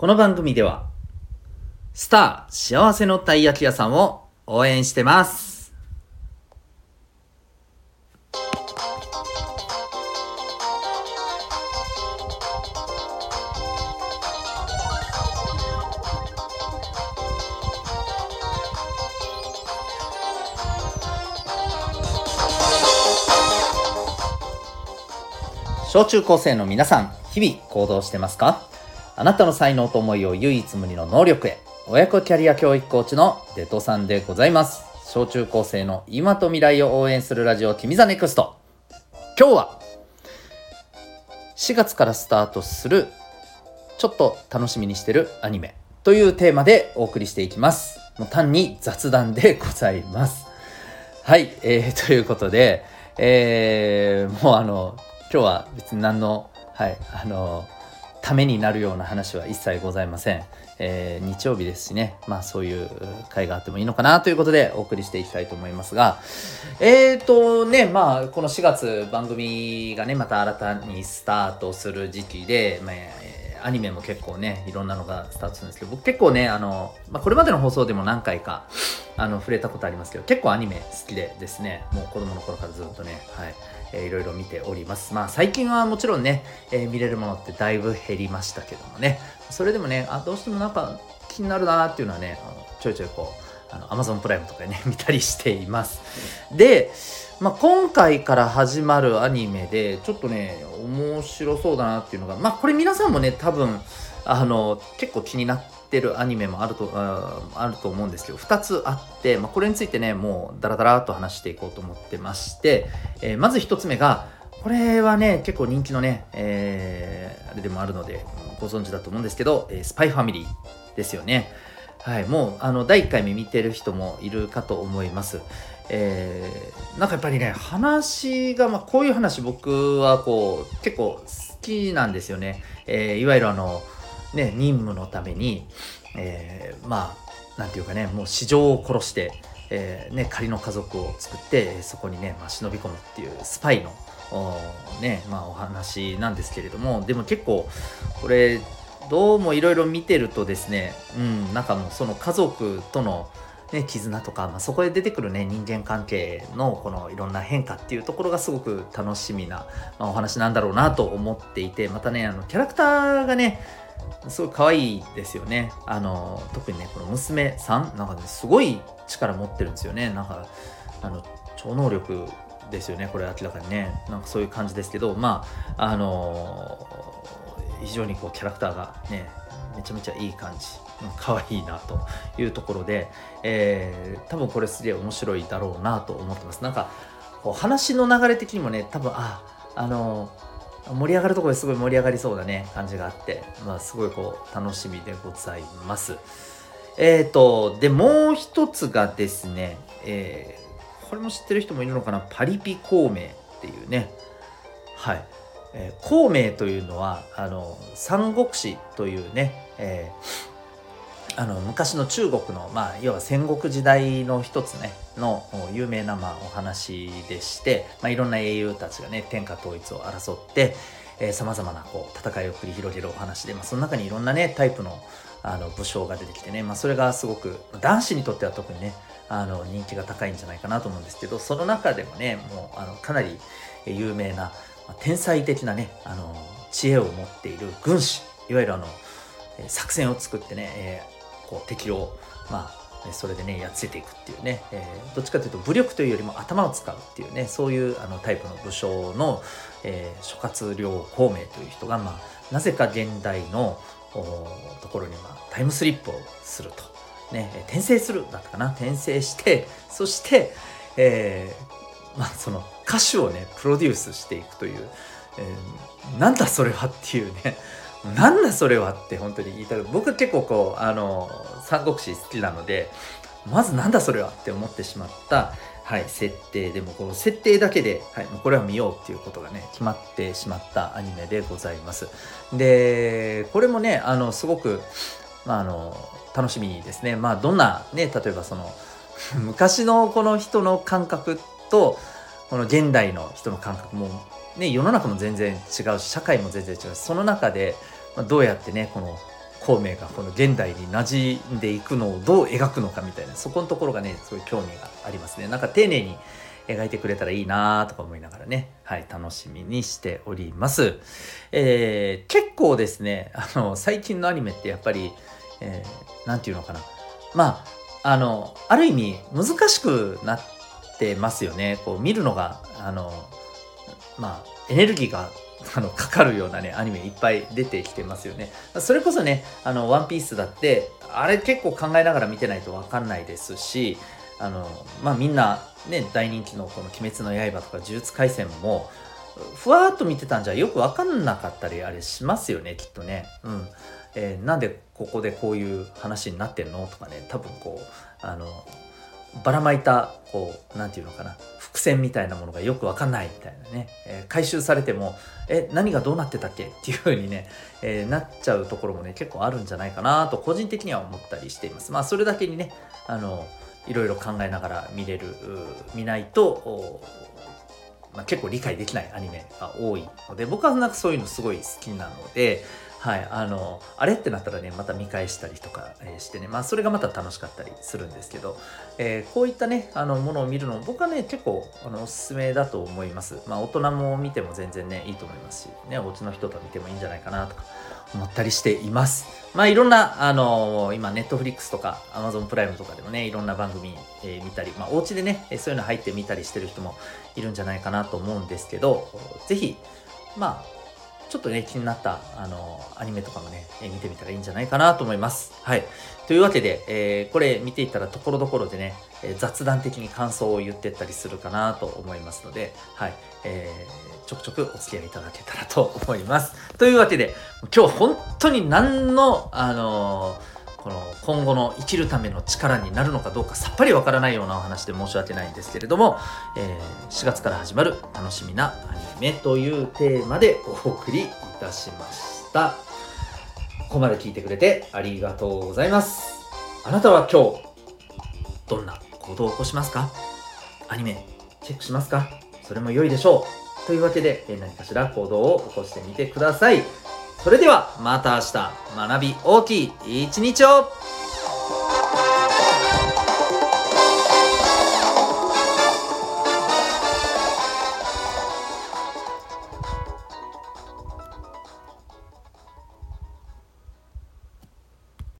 この番組では、スター幸せのたい焼き屋さんを応援してます。小中高生の皆さん、日々行動してますか？あなたの才能と思いを唯一無二の能力へ。親子キャリア教育コーチのデトさんでございます。小中高生の今と未来を応援するラジオ、君 the NEXT。今日は、4月からスタートする、ちょっと楽しみにしてるアニメというテーマでお送りしていきます。もう単に雑談でございます。はい、えー、ということで、えー、もうあの、今日は別に何の、はい、あの、ためになるような話は一切ございません。えー日曜日ですしね、まあそういう会があってもいいのかなということでお送りしていきたいと思いますが、えーとね、まあこの4月番組がね、また新たにスタートする時期で、まあアニメも結構ね、いろんなのがスタートするんですけど、僕結構ね、あの、まあこれまでの放送でも何回か、あの、触れたことありますけど、結構アニメ好きでですね、もう子供の頃からずっとね、はい、えーいろいろ見ております。まあ最近はもちろんね、えー見れるものってだいぶ減りましたけどもね、それでもね、あ、どうしてもなんか気になるなっていうのはね、あのちょいちょいこう、あの、Amazon プライムとかね、見たりしています。で、まあ、今回から始まるアニメで、ちょっとね、面白そうだなっていうのが、まあ、これ皆さんもね、多分、あの、結構気になってるアニメもあると、ああると思うんですけど、2つあって、まあ、これについてね、もうダラダラと話していこうと思ってまして、えーまず1つ目が、これはね、結構人気のね、えーあれでもあるので、ご存知だと思うんですけど、えースパイファミリーですよね。はい、もう、あの、第1回目見てる人もいるかと思います。えーなんかやっぱりね話が、まあ、こういう話僕はこう結構好きなんですよね、えーいわゆるあのね任務のために、えーまあなんていうかねもう市場を殺して、えーね、仮の家族を作ってそこにね、まあ、忍び込むっていうスパイの,、ねまあ、お話なんですけれどもでも結構これどうもいろいろ見てるとですね、うん、なんかもうその家族とのね、絆とか、まあ、そこで出てくるね人間関係のこのいろんな変化っていうところがすごく楽しみな、まあお話なんだろうなと思っていてまたねあのキャラクターがねすごい可愛いですよね。あの特にねこの娘さんなんかねすごい力持ってるんですよね。なんかあの超能力ですよねこれ明らかにね。なんかそういう感じですけどまああの非常にこうキャラクターがねめちゃめちゃいい感じ。可愛いなというところで、えー多分これすげえ面白いだろうなと思ってます。なんかこう話の流れ的にもね多分ああの盛り上がるとこですごい盛り上がりそうなね感じがあってまあすごいこう楽しみでございます。えーとでもう一つがですね、えーこれも知ってる人もいるのかな？パリピ孔明っていうね。はい。えー孔明というのはあの三国志というね、えーあの昔の中国の、まあ、いわば戦国時代の一つねの有名な、まあ、お話でして、まあ、いろんな英雄たちがね天下統一を争ってさまざまなこう戦いを繰り広げるお話で、まあ、その中にいろんなねタイプのあの武将が出てきてね、まあ、それがすごく男子にとっては特にねあの人気が高いんじゃないかなと思うんですけどその中でもねもうあのかなり有名な、まあ天才的なねあの知恵を持っている軍師いわゆるあの作戦を作ってね、えーこう敵をまあそれでねやっつけていくっていうね、えーどっちかというと武力というよりも頭を使うっていうねそういうあのタイプの武将の、えー諸葛亮孔明という人が、まあ、なぜか現代のところに、まあ、タイムスリップをすると、ね、転生するだったかな。転生してそして、えーまあ、その歌手をねプロデュースしていくという、えーなんだそれはっていうねなんだそれはって本当に言いたい。僕結構こうあの三国志好きなのでまずなんだそれはって思ってしまった、はい、設定でもこの設定だけで、はい、もうこれは見ようっていうことがね決まってしまったアニメでございます。でこれもねあのすごく、まあ、あの楽しみですね。まあどんなね例えばその 昔のこの人の感覚とこの現代の人の感覚もね世の中も全然違うし社会も全然違うしその中でまあどうやってねこの孔明がこの現代に馴染んでいくのをどう描くのかみたいなそこのところがねすごい興味がありますねなんか丁寧に描いてくれたらいいなとか思いながらね、はい、楽しみにしております。えー、結構ですね、あの、最近のアニメってやっぱり、えー、ていうのかな。まあ、あの、ある意味難しくなっててますよね。こう見るのが、あの、まあ、エネルギーが あのかかるようなねアニメいっぱい出てきてますよねそれこそねあのワンピースだってあれ結構考えながら見てないと分かんないですしあのまあみんなね大人気のこの「鬼滅の刃」とか「呪術廻戦」もふわっと見てたんじゃよく分かんなかったりあれしますよねきっとね。うんえー、なんでここでこういう話になってんの？とかね多分こうあのばらまいたこう何て言うのかな伏線みたいなものがよくわかんないみたいなね、えー、回収されてもえ何がどうなってたっけ？っていう風にね、えー、なっちゃうところもね結構あるんじゃないかなと個人的には思ったりしています。まあそれだけにねあのいろいろ考えながら見れる見ないと、まあ、結構理解できないアニメが多いので僕はなんかそういうのすごい好きなのではい、あのあれってなったらねまた見返したりとか、してね、まあ、それがまた楽しかったりするんですけど、えー、こういったねあのものを見るの僕はね結構あのおすすめだと思います、まあ、大人も見ても全然ねいいと思いますし、ね、お家の人と見てもいいんじゃないかなとか思ったりしています。まあいろんなあの今ネットフリックスとかアマゾンプライムとかでもねいろんな番組、えー、見たり、まあ、お家でねそういうの入って見たりしてる人もいるんじゃないかなと思うんですけど是非まあちょっとね、気になった、あの、アニメとかもね、え見てみたらいいんじゃないかなと思います。はい。というわけで、えー、これ見ていたらところどころでね、え、雑談的に感想を言ってったりするかなと思いますので、はい。えー、ちょくちょくお付き合いいただけたらと思います。というわけで、今日本当に何の、あのーこの今後の生きるための力になるのかどうかさっぱりわからないようなお話で申し訳ないんですけれども、えー、4月から始まる楽しみなアニメというテーマでお送りいたしました。ここまで聞いてくれてありがとうございます。あなたは今日、どんな行動を起こしますか？アニメチェックしますか？それも良いでしょう。というわけで、何かしら行動を起こしてみてください。それではまた明日学び大きい一日を。